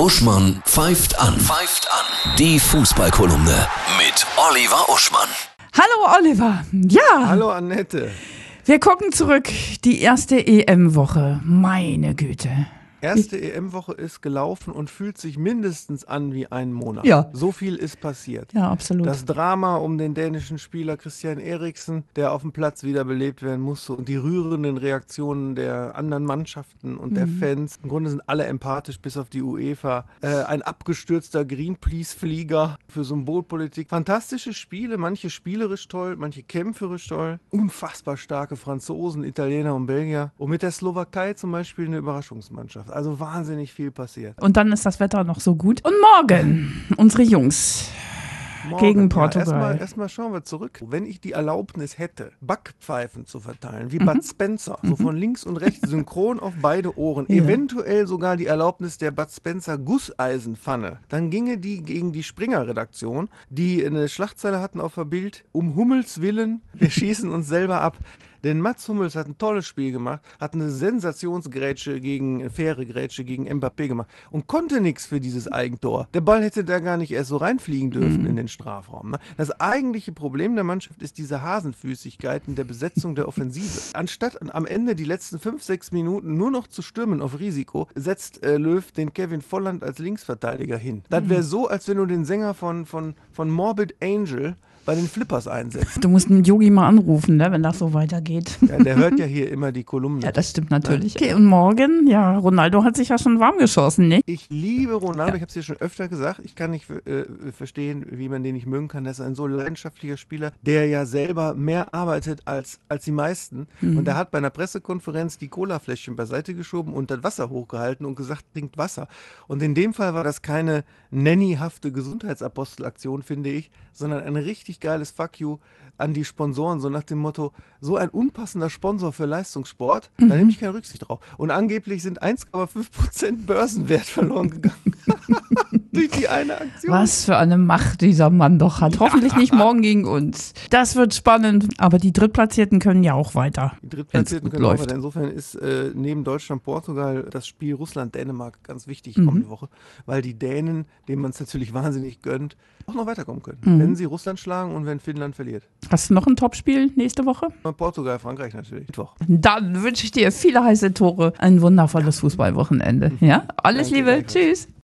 Uschmann pfeift an. Pfeift an. Die Fußballkolumne mit Oliver Uschmann. Hallo Oliver. Ja. Hallo Annette. Wir gucken zurück. Die erste EM-Woche. Meine Güte. Erste EM-Woche ist gelaufen und fühlt sich mindestens an wie ein Monat. Ja. So viel ist passiert. Ja, absolut. Das Drama um den dänischen Spieler Christian Eriksen, der auf dem Platz wiederbelebt werden musste und die rührenden Reaktionen der anderen Mannschaften und der Fans. Im Grunde sind alle empathisch bis auf die UEFA. Äh, ein abgestürzter Greenpeace-Flieger für Symbolpolitik. Fantastische Spiele, manche spielerisch toll, manche kämpferisch toll. Unfassbar starke Franzosen, Italiener und Belgier. Und mit der Slowakei zum Beispiel eine Überraschungsmannschaft. Also wahnsinnig viel passiert. Und dann ist das Wetter noch so gut. Und morgen unsere Jungs. Morgen. Gegen Ja, Portugal. erstmal, erstmal schauen wir zurück. Wenn ich die Erlaubnis hätte, Backpfeifen zu verteilen, wie Mhm. Bud Spencer, so von links und rechts synchron auf beide Ohren, Ja. eventuell sogar die Erlaubnis der Bud Spencer Gusseisenpfanne, dann ginge die gegen die Springer-Redaktion, die eine Schlagzeile hatten auf der Bild, um Hummels Willen, wir schießen uns selber ab. Denn Mats Hummels hat ein tolles Spiel gemacht, hat eine Sensationsgrätsche gegen, faire Grätsche gegen Mbappé gemacht und konnte nichts für dieses Eigentor. Der Ball hätte da gar nicht erst so reinfliegen dürfen in den Strafraum. Ne? Das eigentliche Problem der Mannschaft ist diese Hasenfüßigkeit in der Besetzung der Offensive. Anstatt am Ende die letzten fünf, sechs Minuten nur noch zu stürmen auf Risiko, setzt äh, Löw den Kevin Volland als Linksverteidiger hin. Das wäre so, als wenn du den Sänger von, von, von Morbid Angel bei den Flippers einsetzt. Du musst einen Yogi mal anrufen, ne, wenn das so weitergeht. Ja, der hört ja hier immer die Kolumne. Ja, das stimmt natürlich. Okay, und morgen, ja, Ronaldo hat sich ja schon warm geschossen, ne? Ich liebe Ronaldo, ich habe es dir schon öfter gesagt. Ich kann nicht äh, verstehen, wie man den nicht mögen kann. Das ist ein so leidenschaftlicher Spieler, der ja selber mehr arbeitet als, als die meisten. Und er hat bei einer Pressekonferenz die Colafläschchen beiseite geschoben und das Wasser hochgehalten und gesagt, trinkt Wasser. Und in dem Fall war das keine nannyhafte Gesundheitsapostelaktion, finde ich, sondern ein richtig geiles Fuck you an die Sponsoren, so nach dem Motto, so ein unpassender Sponsor für Leistungssport, da nehme ich keine Rücksicht drauf. Und angeblich sind 1,5% Börsenwert verloren gegangen. Durch die eine Aktion. Was für eine Macht dieser Mann doch hat. Hoffentlich nicht morgen gegen uns. Das wird spannend, aber die Drittplatzierten können ja auch weiter. Die Drittplatzierten können auch läuft. weiter. Insofern ist äh, neben Deutschland, Portugal das Spiel Russland-Dänemark ganz wichtig Mhm. kommende Woche, weil die Dänen, denen man es natürlich wahnsinnig gönnt, auch noch weiterkommen können. Mhm. Wenn sie Russland schlagen und wenn Finnland verliert. Hast du noch ein Topspiel nächste Woche? Und Portugal, Frankreich natürlich. Mittwoch. Dann wünsche ich dir viele heiße Tore, ein wundervolles Fußballwochenende. Ja, alles Danke, Liebe, danke. tschüss.